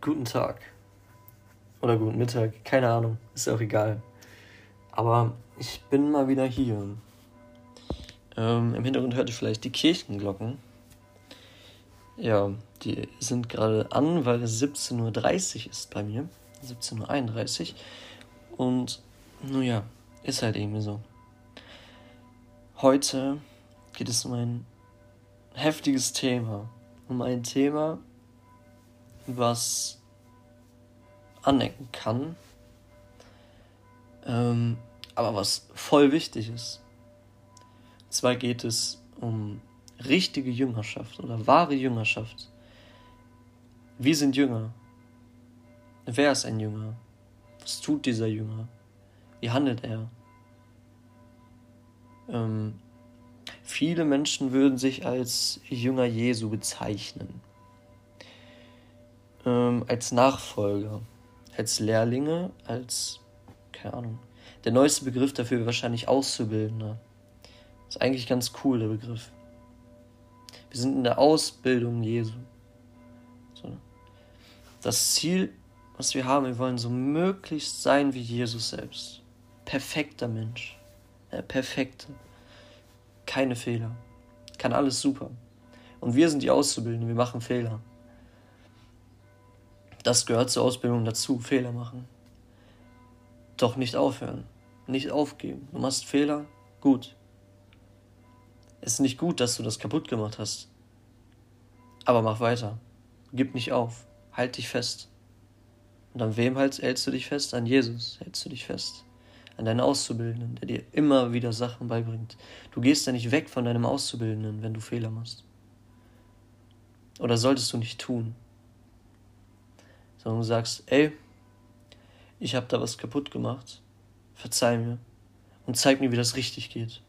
guten Tag. Oder guten Mittag, keine Ahnung, ist auch egal. Aber ich bin mal wieder hier. Ähm, Im Hintergrund hört ihr vielleicht die Kirchenglocken. Ja, die sind gerade an, weil es 17.30 Uhr ist bei mir. 17.31 Uhr. Und nun ja, ist halt irgendwie so. Heute geht es um ein heftiges Thema. Um ein Thema, was anecken kann, ähm, aber was voll wichtig ist. Und zwar geht es um richtige Jüngerschaft oder wahre Jüngerschaft. Wir sind Jünger. Wer ist ein Jünger? Was tut dieser Jünger? Wie handelt er? Ähm, viele Menschen würden sich als Jünger Jesu bezeichnen. Ähm, als Nachfolger, als Lehrlinge, als, keine Ahnung. Der neueste Begriff dafür wäre wahrscheinlich Auszubildender. Ist eigentlich ganz cool, der Begriff. Wir sind in der Ausbildung Jesu. So. Das Ziel, was wir haben, wir wollen so möglichst sein wie Jesus selbst. Perfekter Mensch. Ja, perfekte. Keine Fehler. Kann alles super. Und wir sind die Auszubildenden, wir machen Fehler. Das gehört zur Ausbildung dazu, Fehler machen. Doch nicht aufhören, nicht aufgeben. Du machst Fehler, gut. Es ist nicht gut, dass du das kaputt gemacht hast. Aber mach weiter. Gib nicht auf. Halt dich fest. Und an wem hältst du dich fest? An Jesus hältst du dich fest. An deinen Auszubildenden, der dir immer wieder Sachen beibringt. Du gehst ja nicht weg von deinem Auszubildenden, wenn du Fehler machst. Oder solltest du nicht tun. Sondern du sagst, ey, ich habe da was kaputt gemacht. Verzeih mir und zeig mir, wie das richtig geht.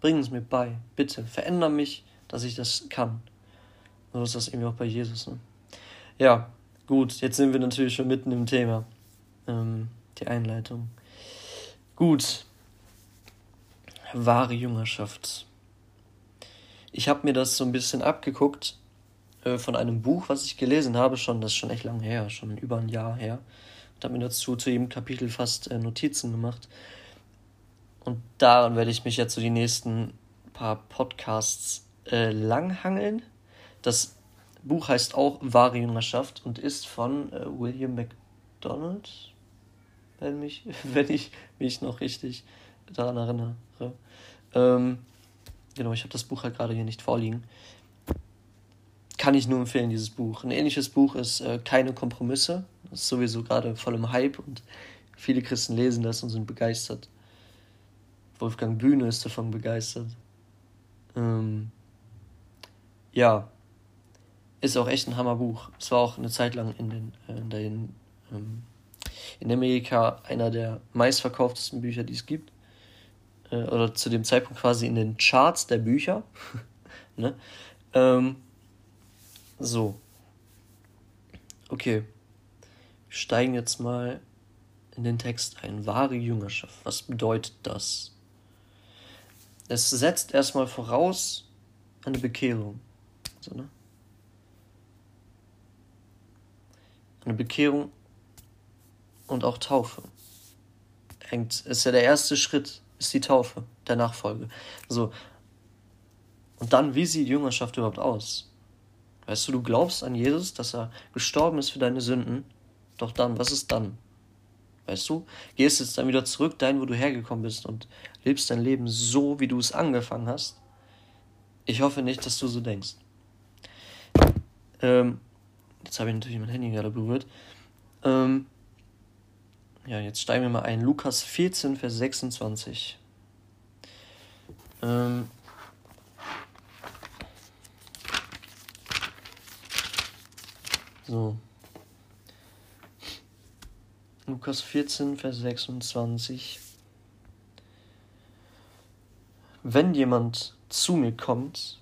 Bring es mir bei, bitte. Veränder mich, dass ich das kann. So ist das irgendwie auch bei Jesus. Ne? Ja, gut, jetzt sind wir natürlich schon mitten im Thema. Ähm, die Einleitung. Gut. Wahre Jüngerschaft. Ich habe mir das so ein bisschen abgeguckt äh, von einem Buch, was ich gelesen habe, schon, das ist schon echt lang her, schon über ein Jahr her. Und habe mir dazu zu jedem Kapitel fast äh, Notizen gemacht. Und daran werde ich mich jetzt so die nächsten paar Podcasts äh, langhangeln. Das Buch heißt auch Wahre Jüngerschaft und ist von äh, William MacDonald, wenn, mich, wenn ich mich noch richtig daran erinnere. Ähm, genau, ich habe das Buch halt gerade hier nicht vorliegen. Kann ich nur empfehlen, dieses Buch. Ein ähnliches Buch ist äh, Keine Kompromisse. Das ist sowieso gerade voll im Hype und viele Christen lesen das und sind begeistert. Wolfgang Bühne ist davon begeistert. Ähm, ja, ist auch echt ein Hammerbuch. Es war auch eine Zeit lang in den, äh, in, den ähm, in Amerika einer der meistverkauftesten Bücher, die es gibt. Äh, oder zu dem Zeitpunkt quasi in den Charts der Bücher. ne? Ähm, so. Okay. Wir steigen jetzt mal in den Text ein. Wahre Jüngerschaft. Was bedeutet das? Es setzt erstmal voraus eine Bekehrung. So, ne? Eine Bekehrung und auch Taufe. Hängt, ist ja der erste Schritt, ist die Taufe, der Nachfolge. So. Und dann, wie sieht Jüngerschaft überhaupt aus? Weißt du, du glaubst an Jesus, dass er gestorben ist für deine Sünden, doch dann, was ist dann? Weißt du, gehst jetzt dann wieder zurück dahin, wo du hergekommen bist und lebst dein Leben so, wie du es angefangen hast. Ich hoffe nicht, dass du so denkst. Ähm, jetzt habe ich natürlich mein Handy gerade berührt. Ähm, ja, jetzt steigen wir mal ein. Lukas 14, Vers 26. Ähm, so. Lukas 14, Vers 26. Wenn jemand zu mir kommt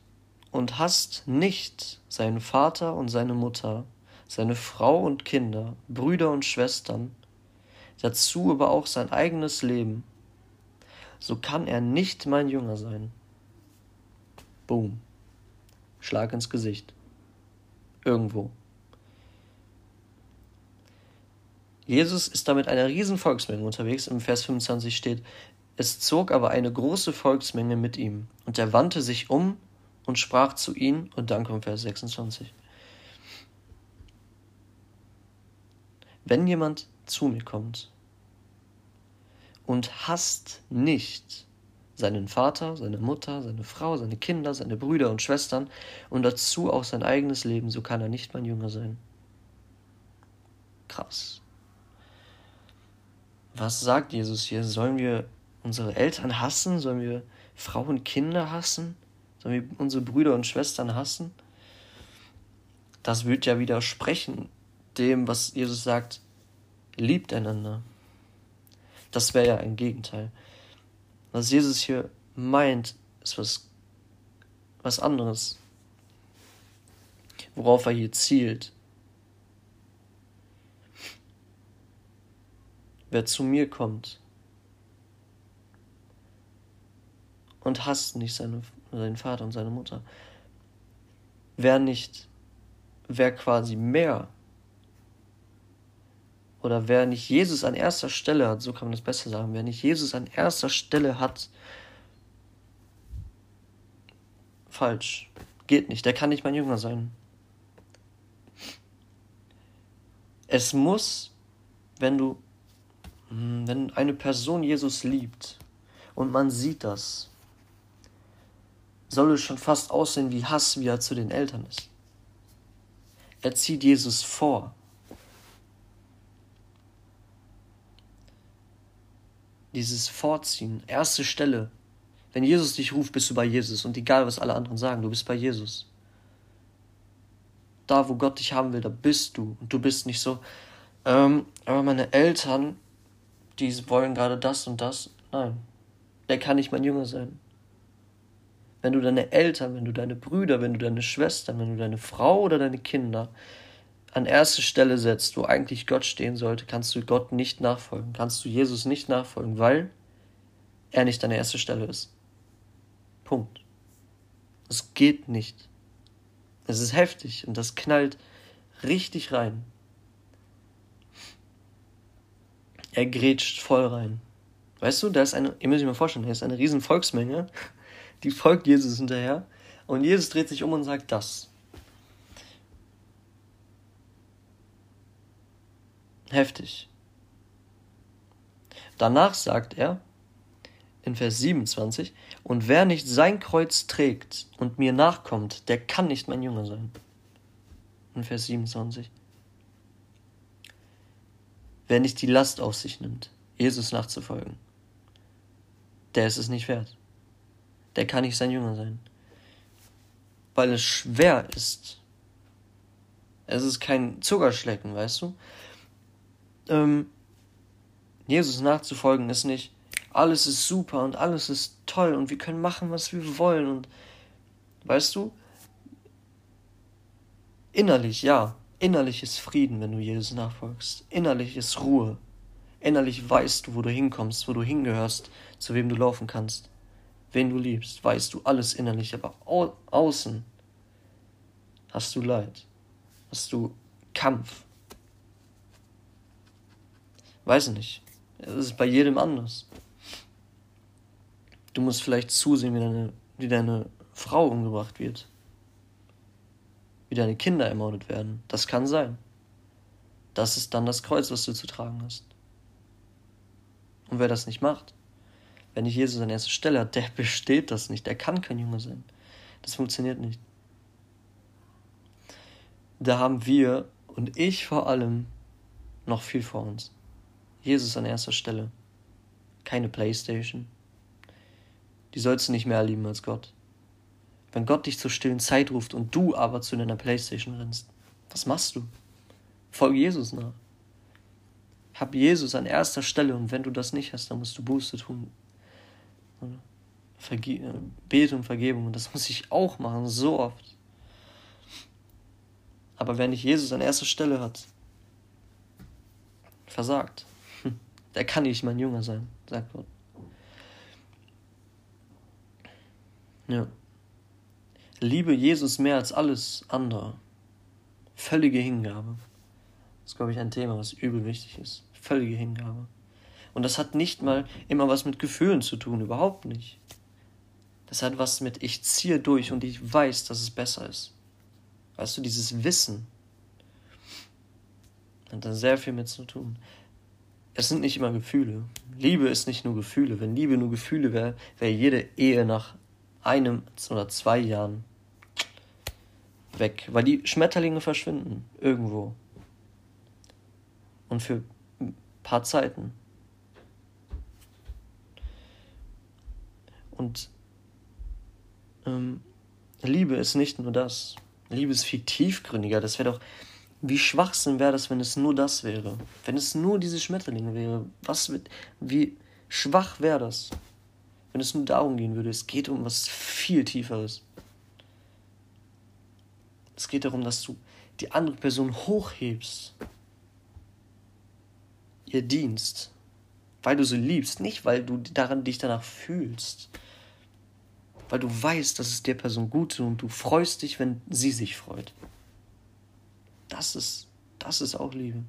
und hasst nicht seinen Vater und seine Mutter, seine Frau und Kinder, Brüder und Schwestern, dazu aber auch sein eigenes Leben, so kann er nicht mein Jünger sein. Boom. Schlag ins Gesicht. Irgendwo. Jesus ist da mit einer riesen Volksmenge unterwegs. Im Vers 25 steht, es zog aber eine große Volksmenge mit ihm, und er wandte sich um und sprach zu ihnen, und dann kommt Vers 26. Wenn jemand zu mir kommt und hasst nicht seinen Vater, seine Mutter, seine Frau, seine Kinder, seine Brüder und Schwestern und dazu auch sein eigenes Leben, so kann er nicht mein Jünger sein. Krass. Was sagt Jesus hier? Sollen wir unsere Eltern hassen? Sollen wir Frauen und Kinder hassen? Sollen wir unsere Brüder und Schwestern hassen? Das wird ja widersprechen dem, was Jesus sagt, liebt einander. Das wäre ja ein Gegenteil. Was Jesus hier meint, ist was, was anderes. Worauf er hier zielt. Wer zu mir kommt und hasst nicht seine, seinen Vater und seine Mutter, wer nicht, wer quasi mehr oder wer nicht Jesus an erster Stelle hat, so kann man das besser sagen, wer nicht Jesus an erster Stelle hat, falsch, geht nicht, der kann nicht mein Jünger sein. Es muss, wenn du, wenn eine Person Jesus liebt und man sieht das, soll es schon fast aussehen wie Hass, wie er zu den Eltern ist. Er zieht Jesus vor. dieses Vorziehen, erste Stelle. Wenn Jesus dich ruft, bist du bei Jesus und egal, was alle anderen sagen, du bist bei Jesus. Da, wo Gott dich haben will, da bist du und du bist nicht so, ähm, aber meine Eltern, die wollen gerade das und das. Nein, der kann nicht mein Jünger sein. Wenn du deine Eltern, wenn du deine Brüder, wenn du deine Schwestern, wenn du deine Frau oder deine Kinder an erste Stelle setzt, wo eigentlich Gott stehen sollte, kannst du Gott nicht nachfolgen, kannst du Jesus nicht nachfolgen, weil er nicht an erste Stelle ist. Punkt. Es geht nicht. Es ist heftig und das knallt richtig rein. Er grätscht voll rein. Weißt du, da ist eine, ihr müsst euch mal vorstellen, da ist eine riesen Volksmenge, die folgt Jesus hinterher und Jesus dreht sich um und sagt das. Heftig. Danach sagt er in Vers 27, und wer nicht sein Kreuz trägt und mir nachkommt, der kann nicht mein Jünger sein. In Vers 27. Wer nicht die Last auf sich nimmt, Jesus nachzufolgen, der ist es nicht wert. Der kann nicht sein Jünger sein. Weil es schwer ist. Es ist kein Zuckerschlecken, weißt du? ähm, Jesus nachzufolgen ist nicht, alles ist super und alles ist toll und wir können machen, was wir wollen und weißt du, innerlich, ja, innerlich ist Frieden, wenn du Jesus nachfolgst. Innerlich ist Ruhe. Innerlich weißt du, wo du hinkommst, wo du hingehörst, zu wem du laufen kannst, wen du liebst, weißt du alles innerlich, aber au außen hast du Leid, hast du Kampf, Weiß nicht. Es ist bei jedem anders. Du musst vielleicht zusehen, wie deine, wie deine Frau umgebracht wird. Wie deine Kinder ermordet werden. Das kann sein. Das ist dann das Kreuz, was du zu tragen hast. Und wer das nicht macht, wenn nicht Jesus an erster Stelle hat, der besteht das nicht. Der kann kein Junge sein. Das funktioniert nicht. Da haben wir und ich vor allem noch viel vor uns. Jesus an erster Stelle. Keine Playstation. Die sollst du nicht mehr lieben als Gott. Wenn Gott dich zur stillen Zeit ruft und du aber zu deiner Playstation rennst, was machst du? Folge Jesus nach. Hab Jesus an erster Stelle und wenn du das nicht hast, dann musst du Buße tun. Verge Bete um Vergebung und das muss ich auch machen, so oft. Aber wer nicht Jesus an erster Stelle hat, versagt. Der kann nicht mein Jünger sein, sagt Gott. Ja. Liebe Jesus mehr als alles andere. Völlige Hingabe. Das ist, glaube ich, ein Thema, was übel wichtig ist. Völlige Hingabe. Und das hat nicht mal immer was mit Gefühlen zu tun, überhaupt nicht. Das hat was mit, ich ziehe durch und ich weiß, dass es besser ist. Weißt du, dieses Wissen hat da sehr viel mit zu tun. Es sind nicht immer Gefühle. Liebe ist nicht nur Gefühle. Wenn Liebe nur Gefühle wäre, wäre jede Ehe nach einem oder zwei Jahren weg, weil die Schmetterlinge verschwinden irgendwo. Und für ein paar Zeiten. Und ähm, Liebe ist nicht nur das. Liebe ist viel tiefgründiger. Das wäre doch, wie Schwachsinn wäre das, wenn es nur das wäre. Wenn es nur diese Schmetterlinge wäre. Was wie schwach wäre das, wenn es nur darum gehen würde. Es geht um was viel Tieferes. Es geht darum, dass du die andere Person hochhebst. Ihr dienst. Weil du sie liebst, nicht weil du daran dich danach fühlst weil du weißt, dass es der Person gut tut und du freust dich, wenn sie sich freut. Das ist, das ist auch Liebe.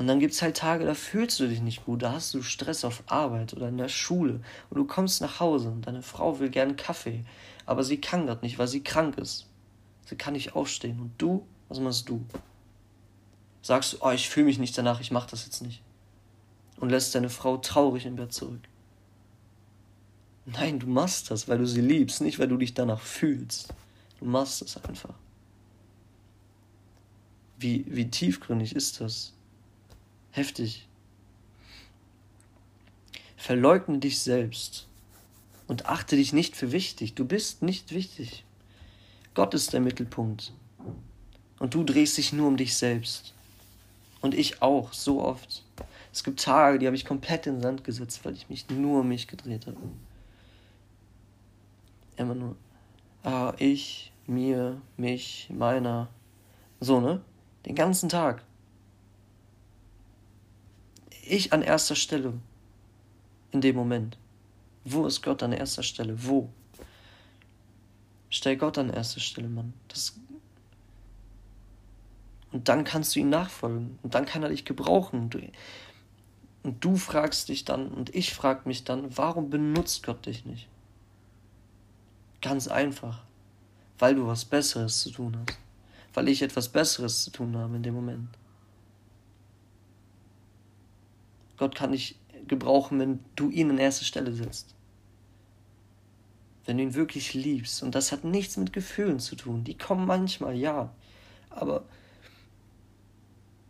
Und dann gibt es halt Tage, da fühlst du dich nicht gut, da hast du Stress auf Arbeit oder in der Schule und du kommst nach Hause und deine Frau will gern Kaffee, aber sie kann das nicht, weil sie krank ist. Sie kann nicht aufstehen. Und du, was machst du? Sagst du, oh, ich fühle mich nicht danach, ich mach das jetzt nicht. Und lässt deine Frau traurig im Bett zurück. Nein, du machst das, weil du sie liebst, nicht weil du dich danach fühlst. Du machst es einfach. Wie, wie tiefgründig ist das? Heftig. Verleugne dich selbst und achte dich nicht für wichtig. Du bist nicht wichtig. Gott ist der Mittelpunkt. Und du drehst dich nur um dich selbst. Und ich auch, so oft. Es gibt Tage, die habe ich komplett in den Sand gesetzt, weil ich mich nur um mich gedreht habe. Immer nur, ah, ich, mir, mich, meiner. So, ne? Den ganzen Tag. Ich an erster Stelle. In dem Moment. Wo ist Gott an erster Stelle? Wo? Stell Gott an erster Stelle, Mann. Das und dann kannst du ihm nachfolgen. Und dann kann er dich gebrauchen. Und du fragst dich dann, und ich frag mich dann, warum benutzt Gott dich nicht? Ganz einfach. Weil du was Besseres zu tun hast. Weil ich etwas Besseres zu tun habe in dem Moment. Gott kann dich gebrauchen, wenn du ihn an erste Stelle setzt. Wenn du ihn wirklich liebst. Und das hat nichts mit Gefühlen zu tun. Die kommen manchmal, ja. Aber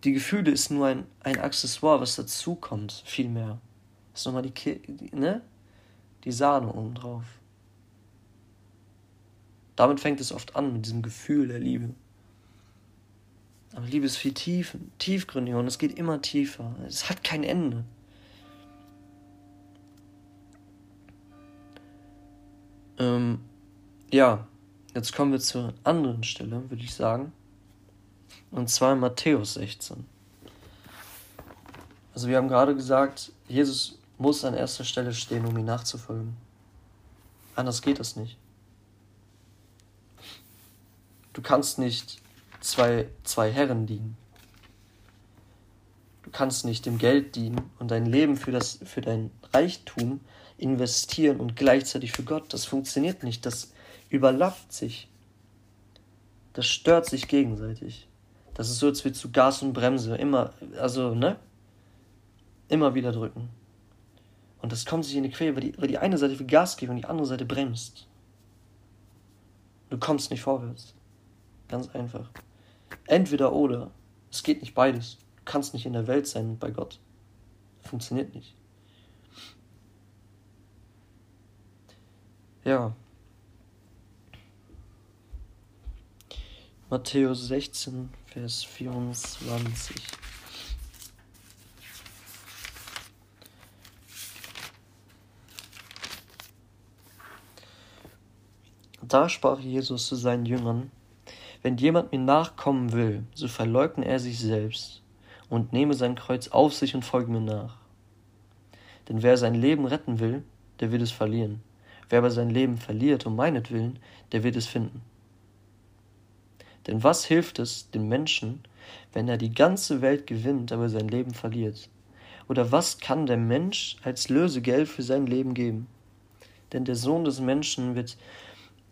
die Gefühle ist nur ein, ein Accessoire, was dazukommt, vielmehr. Das ist nochmal die, ne? die Sahne oben drauf. Damit fängt es oft an, mit diesem Gefühl der Liebe. Aber Liebe ist viel tief, tiefgründiger und es geht immer tiefer. Es hat kein Ende. Ähm, ja, jetzt kommen wir zur anderen Stelle, würde ich sagen. Und zwar in Matthäus 16. Also wir haben gerade gesagt, Jesus muss an erster Stelle stehen, um ihm nachzufolgen. Anders geht das nicht. Du kannst nicht zwei, zwei Herren dienen. Du kannst nicht dem Geld dienen und dein Leben für, das, für dein Reichtum investieren und gleichzeitig für Gott. Das funktioniert nicht. Das überlappt sich. Das stört sich gegenseitig. Das ist so, als würdest du Gas und Bremse immer, also, ne? Immer wieder drücken. Und das kommt sich in die Quere, weil die, weil die eine Seite für Gas gibt und die andere Seite bremst. Du kommst nicht vorwärts. Ganz einfach. Entweder oder. Es geht nicht beides. Du kannst nicht in der Welt sein bei Gott. Funktioniert nicht. Ja. Matthäus 16, Vers 24. Da sprach Jesus zu seinen Jüngern, wenn jemand mir nachkommen will, so verleugne er sich selbst und nehme sein Kreuz auf sich und folge mir nach. Denn wer sein Leben retten will, der wird es verlieren. Wer aber sein Leben verliert um meinetwillen, der wird es finden. Denn was hilft es dem Menschen, wenn er die ganze Welt gewinnt, aber sein Leben verliert? Oder was kann der Mensch als Lösegeld für sein Leben geben? Denn der Sohn des Menschen wird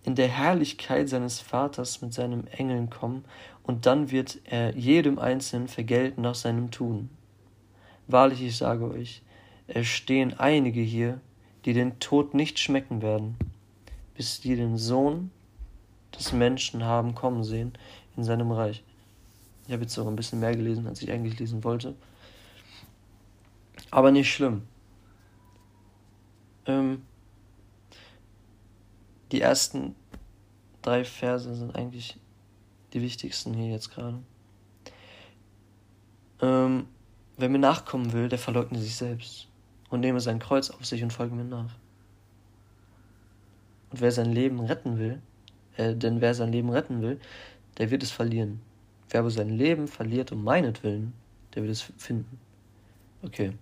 in der Herrlichkeit seines Vaters mit seinen Engeln kommen, und dann wird er jedem Einzelnen vergelten nach seinem Tun. Wahrlich, ich sage euch, es stehen einige hier, die den Tod nicht schmecken werden, bis die den Sohn des Menschen haben kommen sehen in seinem Reich. Ich habe jetzt sogar ein bisschen mehr gelesen, als ich eigentlich lesen wollte. Aber nicht schlimm. Ähm, die ersten drei Verse sind eigentlich die wichtigsten hier jetzt gerade. Ähm, wer mir nachkommen will, der verleugne sich selbst und nehme sein Kreuz auf sich und folge mir nach. Und wer sein Leben retten will, äh, denn wer sein Leben retten will, der wird es verlieren. Wer aber sein Leben verliert um meinetwillen, der wird es finden. Okay.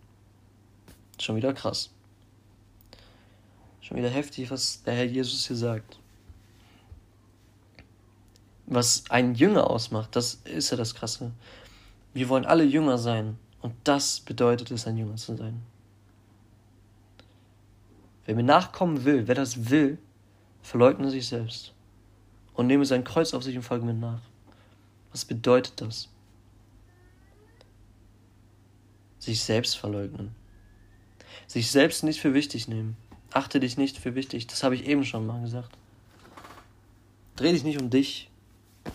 Schon wieder krass. Schon wieder heftig, was der Herr Jesus hier sagt. Was ein Jünger ausmacht, das ist ja das Krasse. Wir wollen alle Jünger sein. Und das bedeutet es, ein Jünger zu sein. Wer mir nachkommen will, wer das will, verleugne sich selbst und nehme sein Kreuz auf sich und folge mir nach. Was bedeutet das? Sich selbst verleugnen. Sich selbst nicht für wichtig nehmen. Achte dich nicht für wichtig. Das habe ich eben schon mal gesagt. Dreh dich nicht um dich.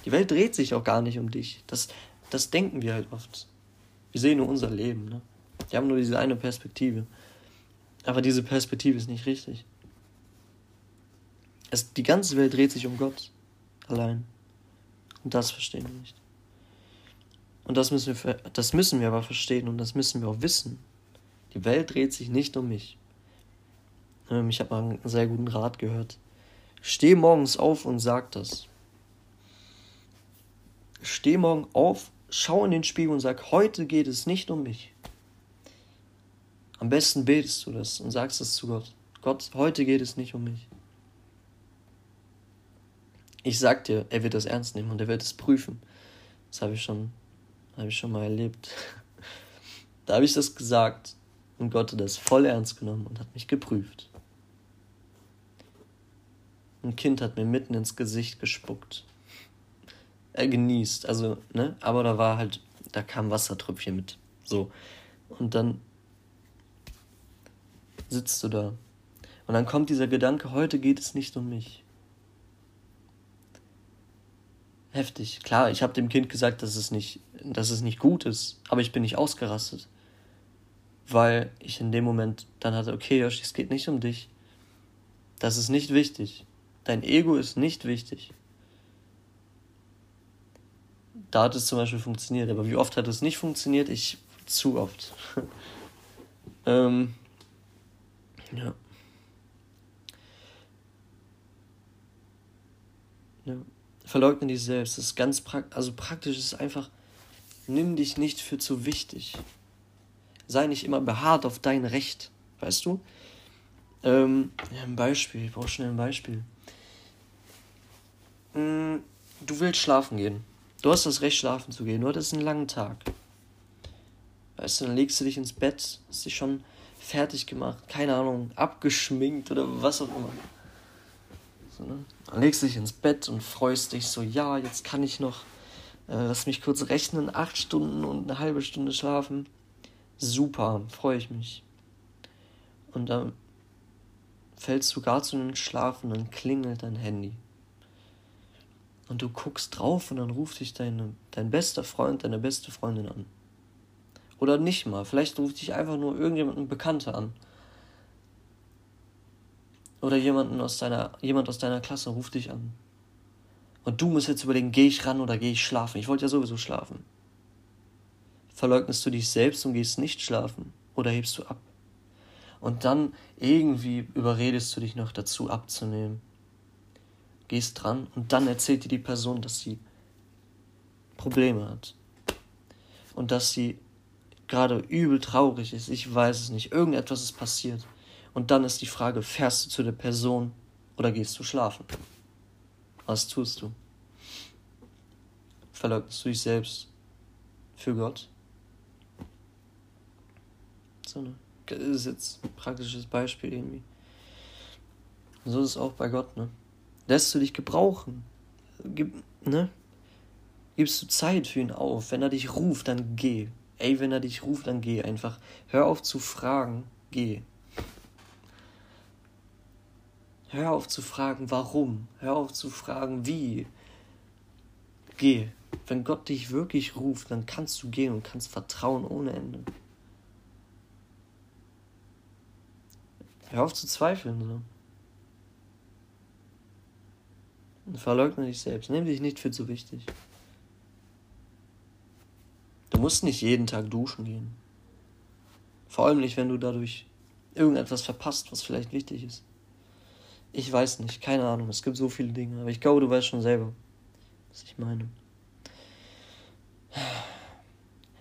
Die Welt dreht sich auch gar nicht um dich. Das, das denken wir halt oft. Wir sehen nur unser Leben. Ne? Wir haben nur diese eine Perspektive. Aber diese Perspektive ist nicht richtig. Es, die ganze Welt dreht sich um Gott allein. Und das verstehen wir nicht. Und das müssen wir, das müssen wir aber verstehen und das müssen wir auch wissen. Die Welt dreht sich nicht um mich. Ähm, ich habe mal einen sehr guten Rat gehört. Steh morgens auf und sag das. Steh morgen auf, schau in den Spiegel und sag, heute geht es nicht um mich. Am besten betest du das und sagst es zu Gott. Gott, heute geht es nicht um mich. Ich sag dir, er wird das ernst nehmen und er wird es prüfen. Das habe ich schon, habe ich schon mal erlebt. da habe ich das gesagt und Gott hat das voll ernst genommen und hat mich geprüft. Ein Kind hat mir mitten ins Gesicht gespuckt. Er genießt, also, ne, aber da war halt, da kam Wassertröpfchen mit. So. Und dann sitzt du da. Und dann kommt dieser Gedanke, heute geht es nicht um mich. heftig. Klar, ich habe dem Kind gesagt, dass es nicht, dass es nicht gut ist, aber ich bin nicht ausgerastet. Weil ich in dem Moment dann hatte, okay, Yoshi, es geht nicht um dich. Das ist nicht wichtig. Dein Ego ist nicht wichtig. Da hat es zum Beispiel funktioniert, aber wie oft hat es nicht funktioniert? Ich zu oft. ähm, ja. Ja verleugne dich selbst. Das ist ganz praktisch. Also praktisch ist einfach, nimm dich nicht für zu wichtig. Sei nicht immer beharrt auf dein Recht. Weißt du? Ähm, ja, ein Beispiel. Ich brauche schnell ein Beispiel. Du willst schlafen gehen. Du hast das Recht, schlafen zu gehen. Du hattest einen langen Tag. Weißt du, dann legst du dich ins Bett, hast dich schon fertig gemacht, keine Ahnung, abgeschminkt oder was auch immer. So, ne? Dann legst du dich ins Bett und freust dich so, ja, jetzt kann ich noch, äh, lass mich kurz rechnen, acht Stunden und eine halbe Stunde schlafen. Super, freue ich mich. Und dann fällst du gar zu den Schlaf und dann klingelt dein Handy. Und du guckst drauf und dann ruft dich deine, dein bester Freund, deine beste Freundin an. Oder nicht mal, vielleicht ruft dich einfach nur irgendjemand, ein Bekannter an. Oder jemanden aus deiner, jemand aus deiner Klasse ruft dich an. Und du musst jetzt überlegen, gehe ich ran oder gehe ich schlafen? Ich wollte ja sowieso schlafen. Verleugnest du dich selbst und gehst nicht schlafen? Oder hebst du ab? Und dann irgendwie überredest du dich noch dazu abzunehmen. Gehst dran und dann erzählt dir die Person, dass sie Probleme hat. Und dass sie gerade übel traurig ist. Ich weiß es nicht. Irgendetwas ist passiert. Und dann ist die Frage, fährst du zu der Person oder gehst du schlafen? Was tust du? verleugnest du dich selbst für Gott. So, ne? Das ist jetzt ein praktisches Beispiel irgendwie. So ist es auch bei Gott, ne? Lässt du dich gebrauchen? Gib, ne? Gibst du Zeit für ihn auf? Wenn er dich ruft, dann geh. Ey, wenn er dich ruft, dann geh einfach. Hör auf zu fragen, geh. Hör auf zu fragen, warum. Hör auf zu fragen, wie. Geh. Wenn Gott dich wirklich ruft, dann kannst du gehen und kannst vertrauen ohne Ende. Hör auf zu zweifeln. So. Und verleugne dich selbst. Nimm dich nicht für zu wichtig. Du musst nicht jeden Tag duschen gehen. Vor allem nicht, wenn du dadurch irgendetwas verpasst, was vielleicht wichtig ist. Ich weiß nicht, keine Ahnung. Es gibt so viele Dinge, aber ich glaube, du weißt schon selber, was ich meine.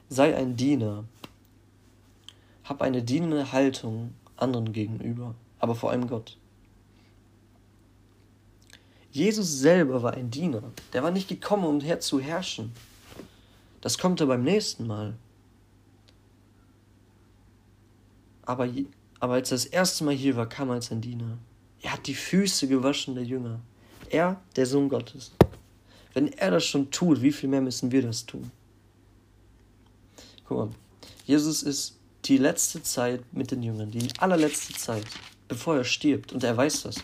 Sei ein Diener. Hab eine dienende Haltung anderen gegenüber, aber vor allem Gott. Jesus selber war ein Diener. Der war nicht gekommen, um her zu herrschen. Das kommt er beim nächsten Mal. Aber, aber als er das erste Mal hier war, kam er als ein Diener. Er hat die Füße gewaschen der Jünger. Er, der Sohn Gottes. Wenn er das schon tut, wie viel mehr müssen wir das tun? Guck mal, Jesus ist die letzte Zeit mit den Jüngern, die allerletzte Zeit, bevor er stirbt, und er weiß das.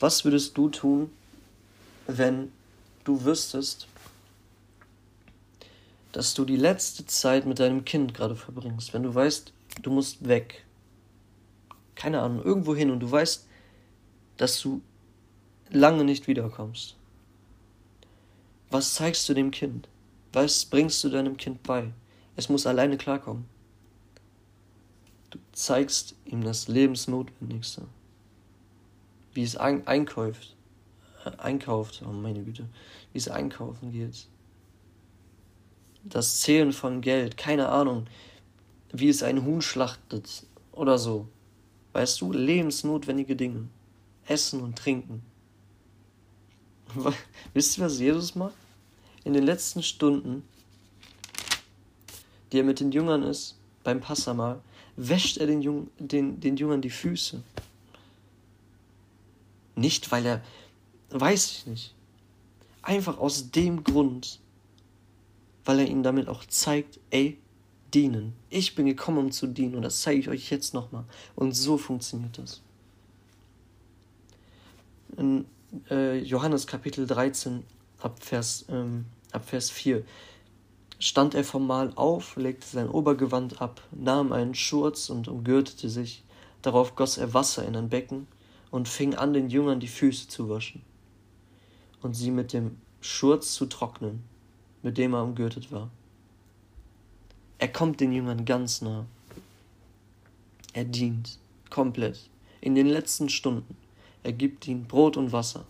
Was würdest du tun, wenn du wüsstest, dass du die letzte Zeit mit deinem Kind gerade verbringst, wenn du weißt, du musst weg, keine Ahnung, irgendwo hin und du weißt, dass du lange nicht wiederkommst. Was zeigst du dem Kind? Was bringst du deinem Kind bei? Es muss alleine klarkommen. Du zeigst ihm das Lebensnotwendigste. Wie es ein einkauft. Äh, einkauft, oh meine Güte. Wie es einkaufen geht. Das Zählen von Geld, keine Ahnung. Wie es ein Huhn schlachtet oder so. Weißt du, lebensnotwendige Dinge. Essen und trinken. Wisst ihr, was Jesus macht? In den letzten Stunden die er mit den Jüngern ist, beim Passamal, wäscht er den, Jung, den, den Jüngern die Füße. Nicht, weil er, weiß ich nicht, einfach aus dem Grund, weil er ihnen damit auch zeigt, ey, dienen. Ich bin gekommen, um zu dienen und das zeige ich euch jetzt nochmal. Und so funktioniert das. In äh, Johannes Kapitel 13 ab Vers, ähm, ab Vers 4 stand er vom Mahl auf, legte sein Obergewand ab, nahm einen Schurz und umgürtete sich. Darauf goss er Wasser in ein Becken und fing an, den Jüngern die Füße zu waschen und sie mit dem Schurz zu trocknen, mit dem er umgürtet war. Er kommt den Jüngern ganz nah. Er dient komplett in den letzten Stunden. Er gibt ihnen Brot und Wasser.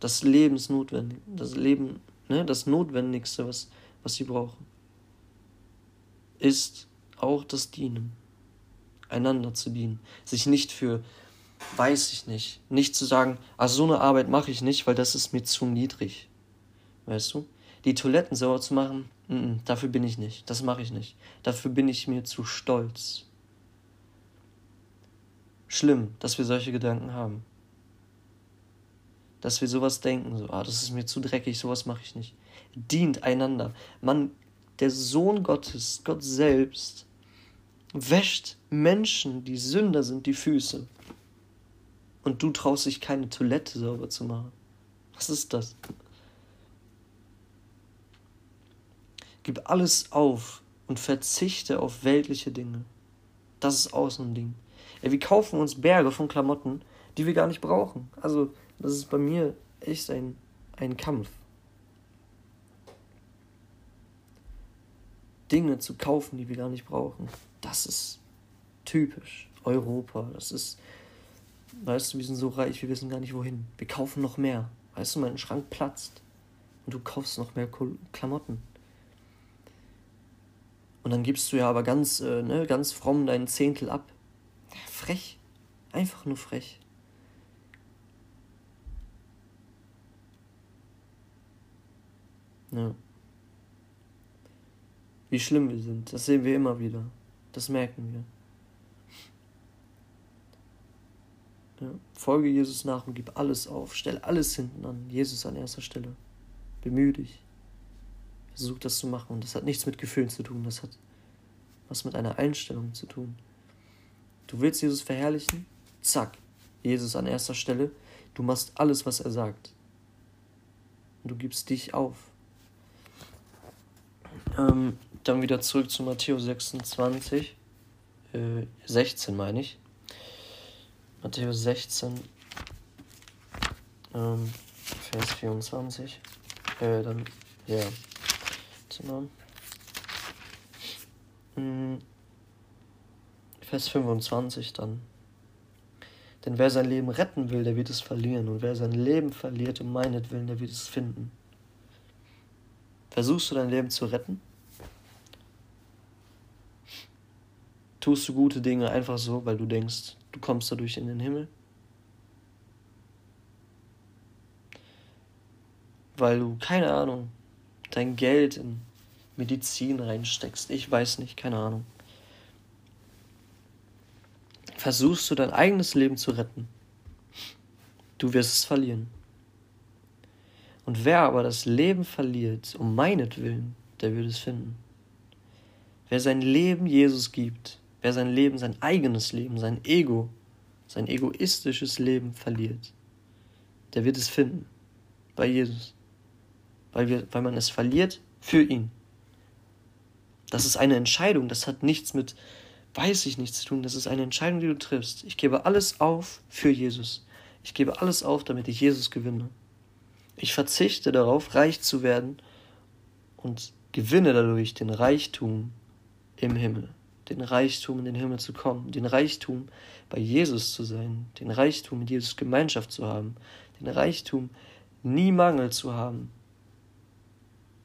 Das Lebensnotwendige, das Leben ne, das Notwendigste, was, was sie brauchen, ist auch das Dienen. Einander zu dienen. Sich nicht für, weiß ich nicht, nicht zu sagen, ah, so eine Arbeit mache ich nicht, weil das ist mir zu niedrig. Weißt du? Die Toiletten sauber zu machen, n -n, dafür bin ich nicht. Das mache ich nicht. Dafür bin ich mir zu stolz. Schlimm, dass wir solche Gedanken haben dass wir sowas denken, so, ah, das ist mir zu dreckig, sowas mache ich nicht. Dient einander. Man, der Sohn Gottes, Gott selbst, wäscht Menschen, die Sünder sind, die Füße. Und du traust dich keine Toilette sauber zu machen. Was ist das? Gib alles auf und verzichte auf weltliche Dinge. Das ist auch so ein Ding. Ja, wir kaufen uns Berge von Klamotten, die wir gar nicht brauchen. Also, das ist bei mir echt ein, ein Kampf. Dinge zu kaufen, die wir gar nicht brauchen. Das ist typisch Europa. Das ist, weißt du, wir sind so reich, wir wissen gar nicht wohin. Wir kaufen noch mehr. Weißt du, mein Schrank platzt. Und du kaufst noch mehr Klamotten. Und dann gibst du ja aber ganz, äh, ne, ganz fromm deinen Zehntel ab. frech. Einfach nur frech. Ja. Wie schlimm wir sind, das sehen wir immer wieder. Das merken wir. Ja. Folge Jesus nach und gib alles auf. Stell alles hinten an. Jesus an erster Stelle. Bemühe dich. Versuch das zu machen. Und das hat nichts mit Gefühlen zu tun. Das hat was mit einer Einstellung zu tun. Du willst Jesus verherrlichen? Zack. Jesus an erster Stelle. Du machst alles, was er sagt. Und du gibst dich auf. Ähm, dann wieder zurück zu Matthäus 26. Äh, 16 meine ich. Matthäus 16, ähm, Vers 24. Äh, dann, ja. Zimmer. Hm, Vers 25 dann. Denn wer sein Leben retten will, der wird es verlieren. Und wer sein Leben verliert um meinetwillen, der wird es finden. Versuchst du dein Leben zu retten? Tust du gute Dinge einfach so, weil du denkst, du kommst dadurch in den Himmel? Weil du, keine Ahnung, dein Geld in Medizin reinsteckst. Ich weiß nicht, keine Ahnung. Versuchst du dein eigenes Leben zu retten. Du wirst es verlieren. Und wer aber das Leben verliert, um meinetwillen, der wird es finden. Wer sein Leben Jesus gibt, Wer sein Leben, sein eigenes Leben, sein Ego, sein egoistisches Leben verliert, der wird es finden bei Jesus. Weil, wir, weil man es verliert für ihn. Das ist eine Entscheidung, das hat nichts mit, weiß ich nichts zu tun, das ist eine Entscheidung, die du triffst. Ich gebe alles auf für Jesus. Ich gebe alles auf, damit ich Jesus gewinne. Ich verzichte darauf, reich zu werden und gewinne dadurch den Reichtum im Himmel den Reichtum in den Himmel zu kommen, den Reichtum bei Jesus zu sein, den Reichtum mit Jesus Gemeinschaft zu haben, den Reichtum nie Mangel zu haben,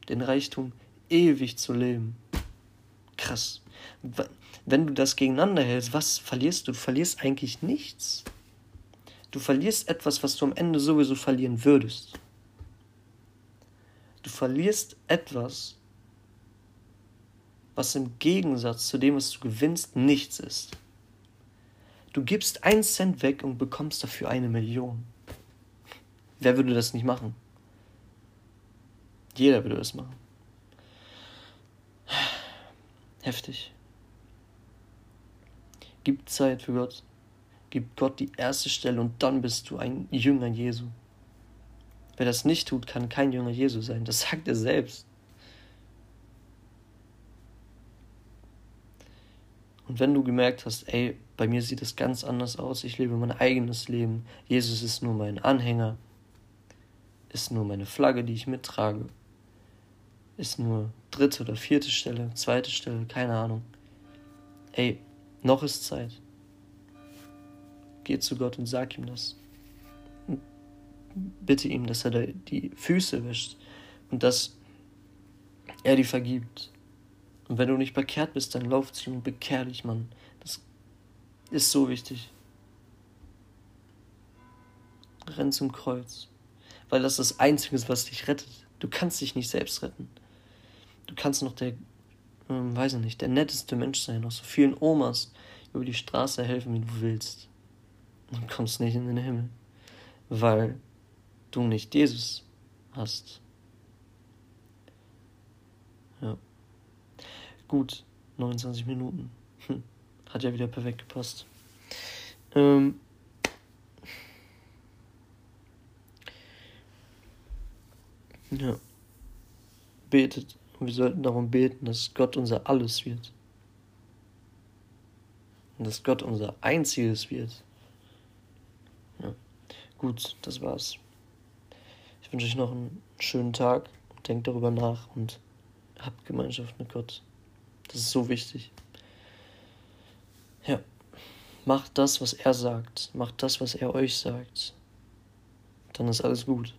den Reichtum ewig zu leben. Krass. Wenn du das gegeneinander hältst, was verlierst du? Du verlierst eigentlich nichts. Du verlierst etwas, was du am Ende sowieso verlieren würdest. Du verlierst etwas, was im Gegensatz zu dem, was du gewinnst, nichts ist. Du gibst einen Cent weg und bekommst dafür eine Million. Wer würde das nicht machen? Jeder würde das machen. Heftig. Gib Zeit für Gott. Gib Gott die erste Stelle und dann bist du ein Jünger Jesu. Wer das nicht tut, kann kein Jünger Jesu sein. Das sagt er selbst. Und wenn du gemerkt hast, ey, bei mir sieht es ganz anders aus, ich lebe mein eigenes Leben, Jesus ist nur mein Anhänger, ist nur meine Flagge, die ich mittrage, ist nur dritte oder vierte Stelle, zweite Stelle, keine Ahnung. Ey, noch ist Zeit. Geh zu Gott und sag ihm das. Bitte ihm, dass er die Füße wäscht und dass er dir vergibt. Und wenn du nicht bekehrt bist, dann lauf zu ihm und bekehr dich, Mann. Das ist so wichtig. Renn zum Kreuz. Weil das ist das Einzige was dich rettet. Du kannst dich nicht selbst retten. Du kannst noch der, ähm, weiß ich nicht, der netteste Mensch sein, noch so vielen Omas über die Straße helfen, wie du willst. Du kommst nicht in den Himmel. Weil du nicht Jesus hast. Ja. Gut, 29 Minuten. Hm. Hat ja wieder perfekt gepasst. Ähm ja. Betet. Und wir sollten darum beten, dass Gott unser Alles wird. Und dass Gott unser Einziges wird. Ja. Gut, das war's. Ich wünsche euch noch einen schönen Tag. Denkt darüber nach und habt Gemeinschaft mit Gott. Das ist so wichtig. Ja. Macht das, was er sagt. Macht das, was er euch sagt. Dann ist alles gut.